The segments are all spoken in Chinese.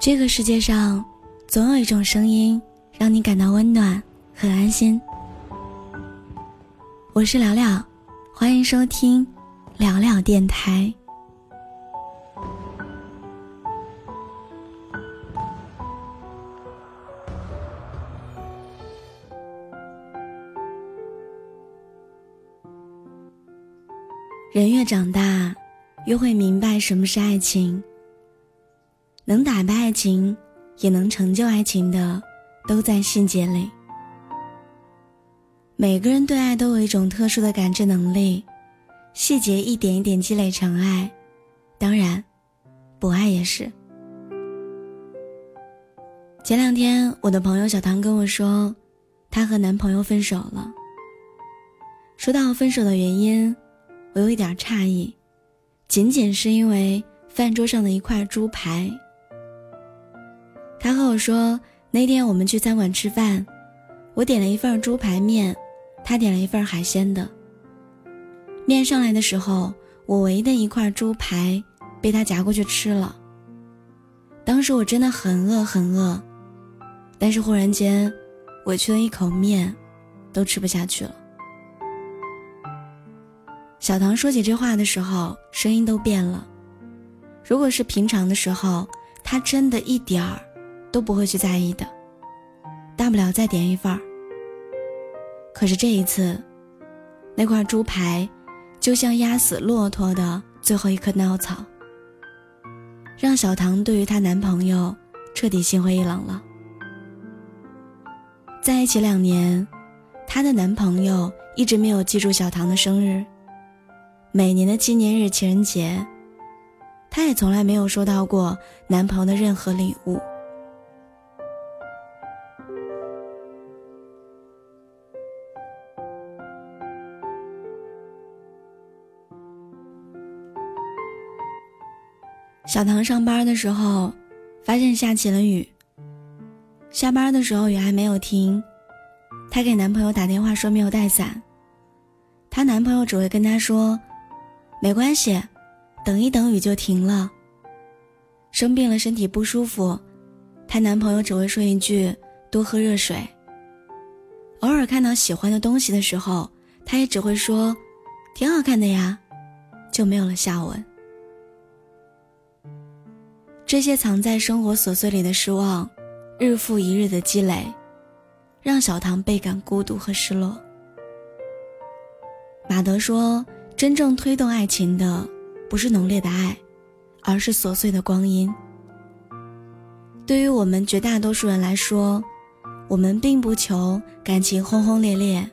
这个世界上，总有一种声音让你感到温暖和安心。我是聊聊，欢迎收听聊聊电台。人越长大，越会明白什么是爱情。能打败爱情，也能成就爱情的，都在细节里。每个人对爱都有一种特殊的感知能力，细节一点一点积累成爱。当然，不爱也是。前两天，我的朋友小唐跟我说，她和男朋友分手了。说到分手的原因，我有一点诧异，仅仅是因为饭桌上的一块猪排。他和我说，那天我们去餐馆吃饭，我点了一份猪排面，他点了一份海鲜的。面上来的时候，我唯一的一块猪排被他夹过去吃了。当时我真的很饿很饿，但是忽然间，委屈的一口面都吃不下去了。小唐说起这话的时候，声音都变了。如果是平常的时候，他真的一点儿。都不会去在意的，大不了再点一份儿。可是这一次，那块猪排就像压死骆驼的最后一颗稻草，让小唐对于她男朋友彻底心灰意冷了。在一起两年，她的男朋友一直没有记住小唐的生日，每年的纪念日、情人节，她也从来没有收到过男朋友的任何礼物。小唐上班的时候，发现下起了雨。下班的时候雨还没有停，她给男朋友打电话说没有带伞。她男朋友只会跟她说：“没关系，等一等雨就停了。”生病了身体不舒服，她男朋友只会说一句：“多喝热水。”偶尔看到喜欢的东西的时候，他也只会说：“挺好看的呀。”就没有了下文。这些藏在生活琐碎里的失望，日复一日的积累，让小唐倍感孤独和失落。马德说：“真正推动爱情的，不是浓烈的爱，而是琐碎的光阴。”对于我们绝大多数人来说，我们并不求感情轰轰烈烈，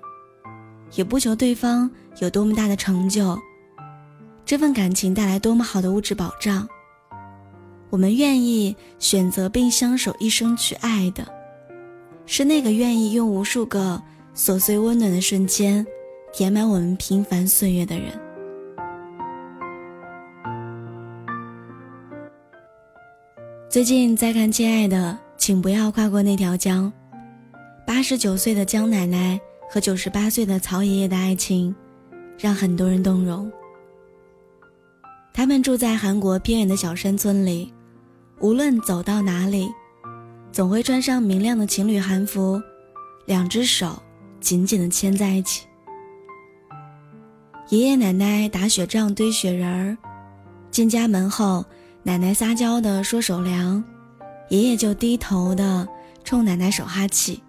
也不求对方有多么大的成就，这份感情带来多么好的物质保障。我们愿意选择并相守一生去爱的，是那个愿意用无数个琐碎温暖的瞬间，填满我们平凡岁月的人。最近在看《亲爱的，请不要跨过那条江》，八十九岁的江奶奶和九十八岁的曹爷爷的爱情，让很多人动容。他们住在韩国偏远的小山村里。无论走到哪里，总会穿上明亮的情侣韩服，两只手紧紧地牵在一起。爷爷奶奶打雪仗堆雪人儿，进家门后，奶奶撒娇的说手凉，爷爷就低头的冲奶奶手哈气。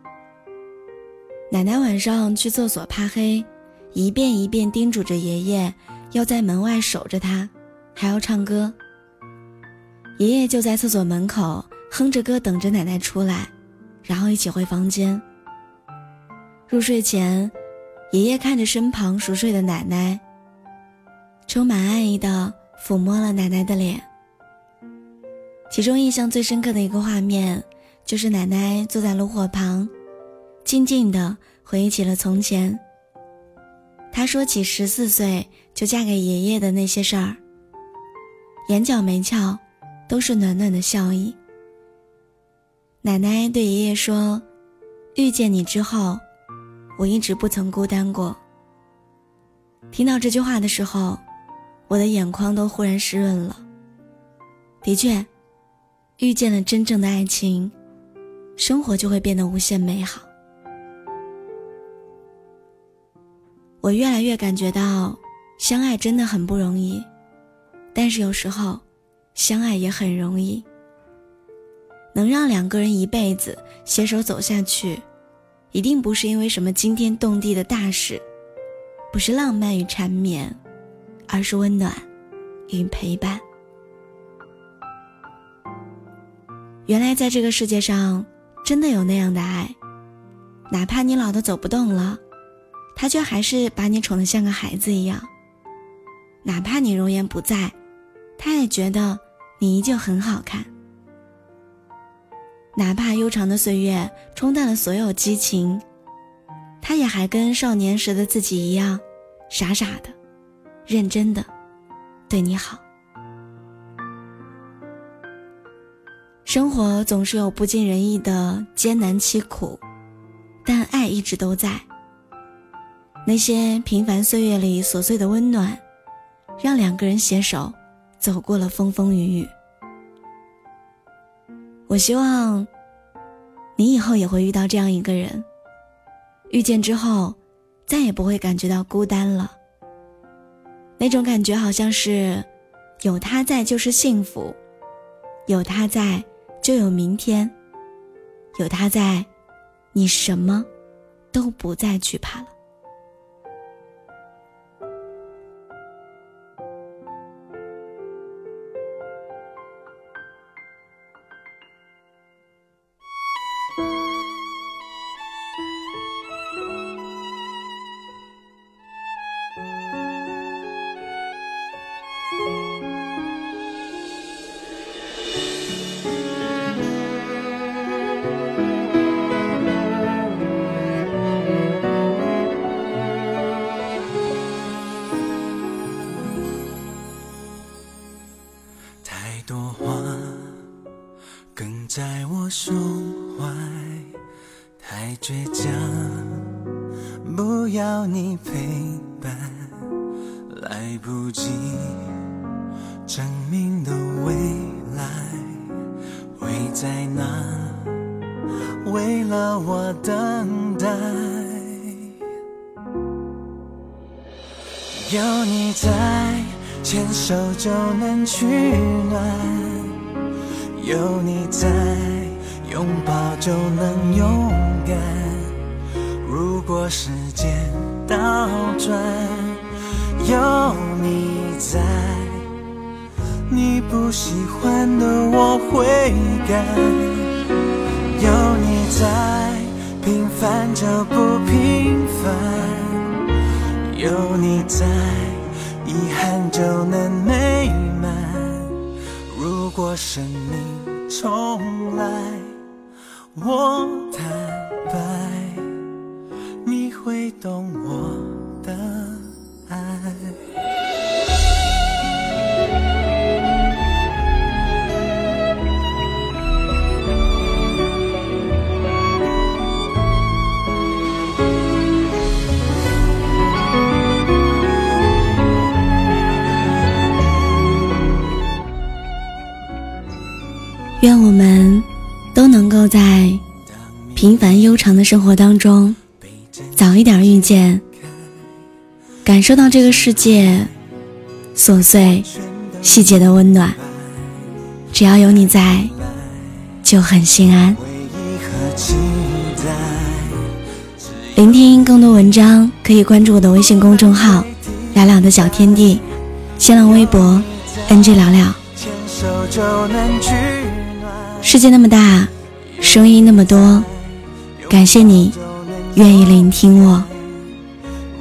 奶奶晚上去厕所怕黑，一遍一遍叮嘱着爷爷要在门外守着他，还要唱歌。爷爷就在厕所门口哼着歌，等着奶奶出来，然后一起回房间。入睡前，爷爷看着身旁熟睡的奶奶，充满爱意的抚摸了奶奶的脸。其中印象最深刻的一个画面，就是奶奶坐在炉火旁，静静的回忆起了从前。她说起十四岁就嫁给爷爷的那些事儿，眼角眉翘。都是暖暖的笑意。奶奶对爷爷说：“遇见你之后，我一直不曾孤单过。”听到这句话的时候，我的眼眶都忽然湿润了。的确，遇见了真正的爱情，生活就会变得无限美好。我越来越感觉到，相爱真的很不容易，但是有时候，相爱也很容易。能让两个人一辈子携手走下去，一定不是因为什么惊天动地的大事，不是浪漫与缠绵，而是温暖与陪伴。原来在这个世界上，真的有那样的爱，哪怕你老的走不动了，他却还是把你宠得像个孩子一样；哪怕你容颜不在，他也觉得你依旧很好看。哪怕悠长的岁月冲淡了所有激情，他也还跟少年时的自己一样，傻傻的、认真的对你好。生活总是有不尽人意的艰难凄苦，但爱一直都在。那些平凡岁月里琐碎的温暖，让两个人携手走过了风风雨雨。我希望，你以后也会遇到这样一个人。遇见之后，再也不会感觉到孤单了。那种感觉好像是，有他在就是幸福，有他在就有明天，有他在，你什么都不再惧怕了。在我胸怀，太倔强，不要你陪伴，来不及证明的未来会在哪？为了我等待，有你在，牵手就能取暖。有你在，拥抱就能勇敢。如果时间倒转，有你在，你不喜欢的我会改。有你在，平凡就不平凡。有你在，遗憾就能美。如果生命。重来，我坦愿我们都能够在平凡悠长的生活当中，早一点遇见，感受到这个世界琐碎细节的温暖。只要有你在，就很心安。聆听更多文章，可以关注我的微信公众号“聊聊的小天地”，新浪微博 “NG 聊聊”。世界那么大，声音那么多，感谢你愿意聆听我。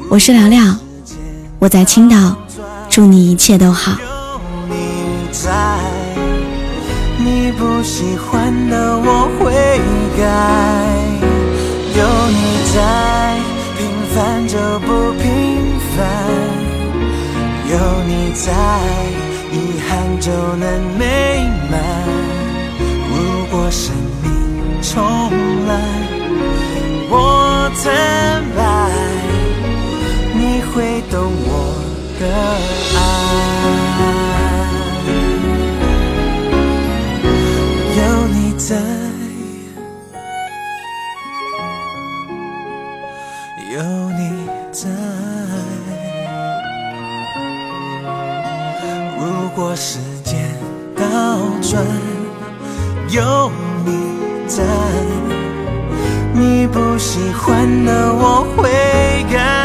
我是聊聊，我在青岛，祝你一切都好。有你在，你不喜欢的我会改。有你在，平凡就不平凡。有你在，遗憾就能美满如果生命重来我坦白你会懂我的爱。有你在有你在。果时间倒转，有你在，你不喜欢的我会改。